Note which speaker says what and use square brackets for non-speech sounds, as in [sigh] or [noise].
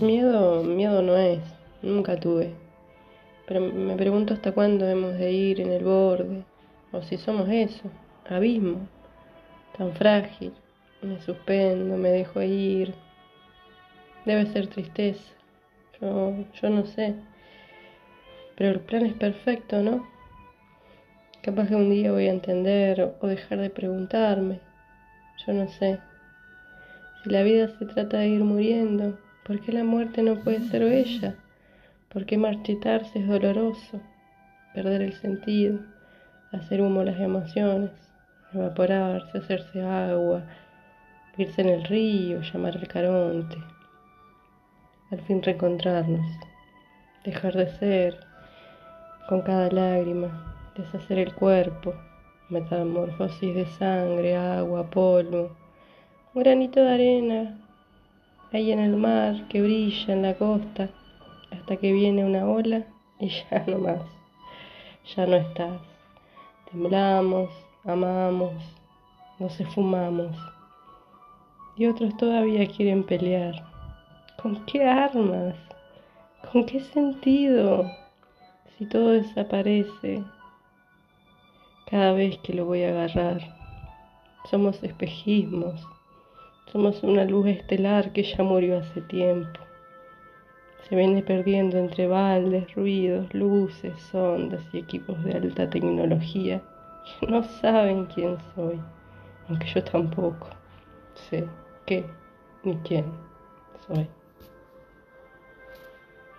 Speaker 1: Miedo, miedo no es, nunca tuve. Pero me pregunto hasta cuándo hemos de ir en el borde, o si somos eso, abismo, tan frágil. Me suspendo, me dejo ir. Debe ser tristeza, yo, yo no sé. Pero el plan es perfecto, ¿no? Capaz que un día voy a entender o dejar de preguntarme. Yo no sé. Si la vida se trata de ir muriendo, ¿por qué la muerte no puede ser bella? ¿Por qué marchitarse es doloroso? Perder el sentido, hacer humo las emociones, evaporarse, hacerse agua, irse en el río, llamar al caronte. Al fin reencontrarnos, dejar de ser, con cada lágrima, deshacer el cuerpo, metamorfosis de sangre, agua, polvo, un granito de arena ahí en el mar que brilla en la costa hasta que viene una ola y [laughs] ya no más, ya no estás. Temblamos, amamos, nos esfumamos y otros todavía quieren pelear. ¿Con qué armas? ¿Con qué sentido? Si todo desaparece cada vez que lo voy a agarrar. Somos espejismos, somos una luz estelar que ya murió hace tiempo. Se viene perdiendo entre baldes, ruidos, luces, ondas y equipos de alta tecnología que [laughs] no saben quién soy, aunque yo tampoco sé qué ni quién soy.